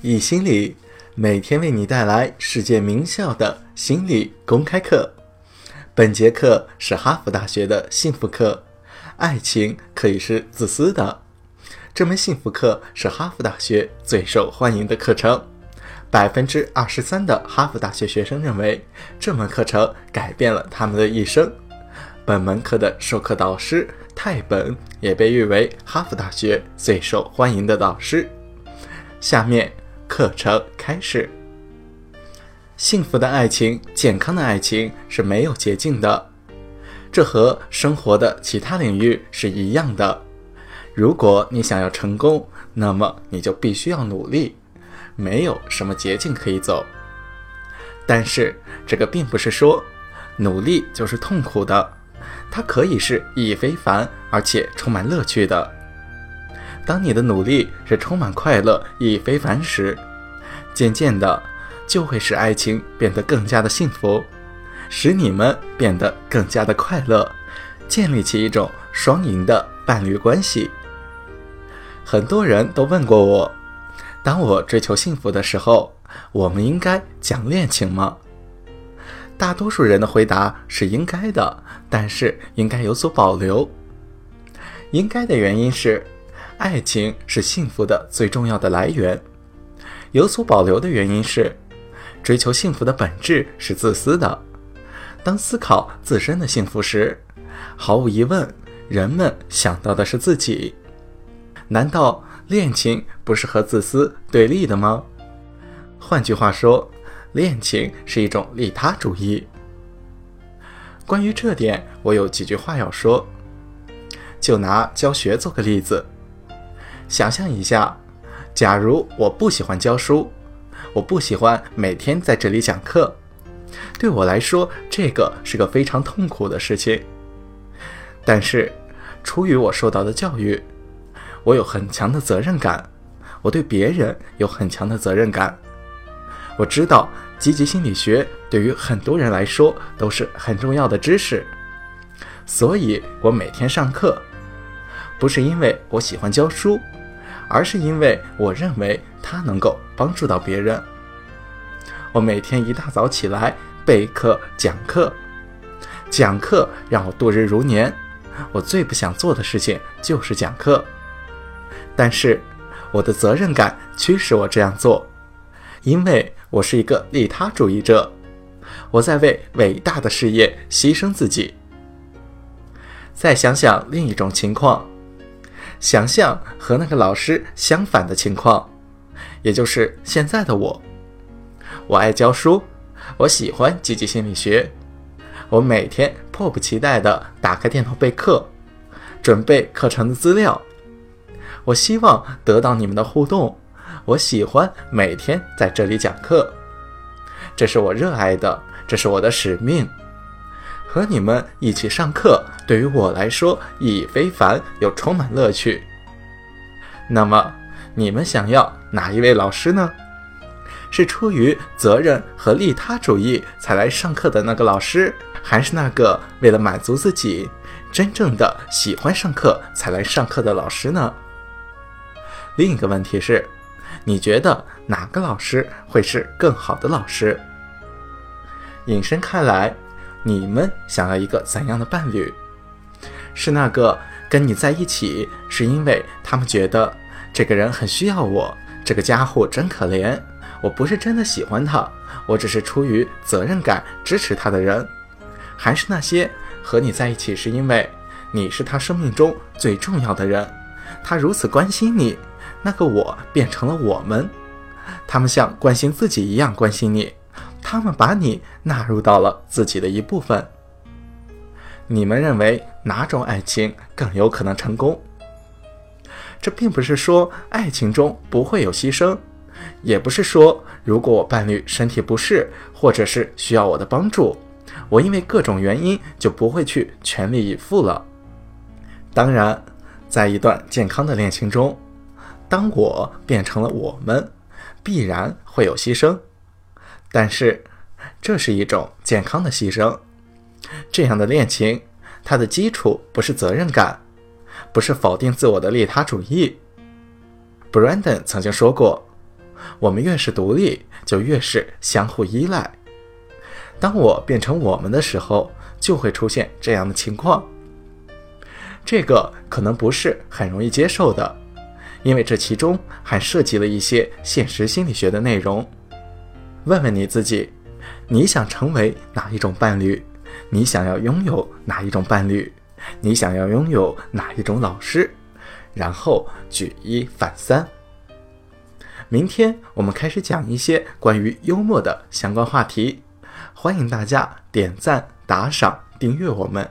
易心理每天为你带来世界名校的心理公开课。本节课是哈佛大学的幸福课，爱情可以是自私的。这门幸福课是哈佛大学最受欢迎的课程，百分之二十三的哈佛大学学生认为这门课程改变了他们的一生。本门课的授课导师泰本也被誉为哈佛大学最受欢迎的导师。下面。课程开始。幸福的爱情、健康的爱情是没有捷径的，这和生活的其他领域是一样的。如果你想要成功，那么你就必须要努力，没有什么捷径可以走。但是这个并不是说努力就是痛苦的，它可以是意义非凡而且充满乐趣的。当你的努力是充满快乐、意义非凡时，渐渐的就会使爱情变得更加的幸福，使你们变得更加的快乐，建立起一种双赢的伴侣关系。很多人都问过我，当我追求幸福的时候，我们应该讲恋情吗？大多数人的回答是应该的，但是应该有所保留。应该的原因是。爱情是幸福的最重要的来源。有所保留的原因是，追求幸福的本质是自私的。当思考自身的幸福时，毫无疑问，人们想到的是自己。难道恋情不是和自私对立的吗？换句话说，恋情是一种利他主义。关于这点，我有几句话要说。就拿教学做个例子。想象一下，假如我不喜欢教书，我不喜欢每天在这里讲课，对我来说，这个是个非常痛苦的事情。但是，出于我受到的教育，我有很强的责任感，我对别人有很强的责任感。我知道积极心理学对于很多人来说都是很重要的知识，所以我每天上课，不是因为我喜欢教书。而是因为我认为它能够帮助到别人。我每天一大早起来备课讲课，讲课让我度日如年。我最不想做的事情就是讲课，但是我的责任感驱使我这样做，因为我是一个利他主义者，我在为伟大的事业牺牲自己。再想想另一种情况。想象和那个老师相反的情况，也就是现在的我。我爱教书，我喜欢积极心理学，我每天迫不及待地打开电脑备课，准备课程的资料。我希望得到你们的互动，我喜欢每天在这里讲课，这是我热爱的，这是我的使命。和你们一起上课，对于我来说意义非凡又充满乐趣。那么，你们想要哪一位老师呢？是出于责任和利他主义才来上课的那个老师，还是那个为了满足自己、真正的喜欢上课才来上课的老师呢？另一个问题是，你觉得哪个老师会是更好的老师？引申开来。你们想要一个怎样的伴侣？是那个跟你在一起，是因为他们觉得这个人很需要我，这个家伙真可怜，我不是真的喜欢他，我只是出于责任感支持他的人？还是那些和你在一起是因为你是他生命中最重要的人，他如此关心你，那个我变成了我们，他们像关心自己一样关心你。他们把你纳入到了自己的一部分。你们认为哪种爱情更有可能成功？这并不是说爱情中不会有牺牲，也不是说如果我伴侣身体不适或者是需要我的帮助，我因为各种原因就不会去全力以赴了。当然，在一段健康的恋情中，当我变成了我们，必然会有牺牲。但是，这是一种健康的牺牲。这样的恋情，它的基础不是责任感，不是否定自我的利他主义。Brandon 曾经说过：“我们越是独立，就越是相互依赖。当我变成我们的时候，就会出现这样的情况。这个可能不是很容易接受的，因为这其中还涉及了一些现实心理学的内容。问问你自己，你想成为哪一种伴侣？你想要拥有哪一种伴侣？你想要拥有哪一种老师？然后举一反三。明天我们开始讲一些关于幽默的相关话题，欢迎大家点赞、打赏、订阅我们。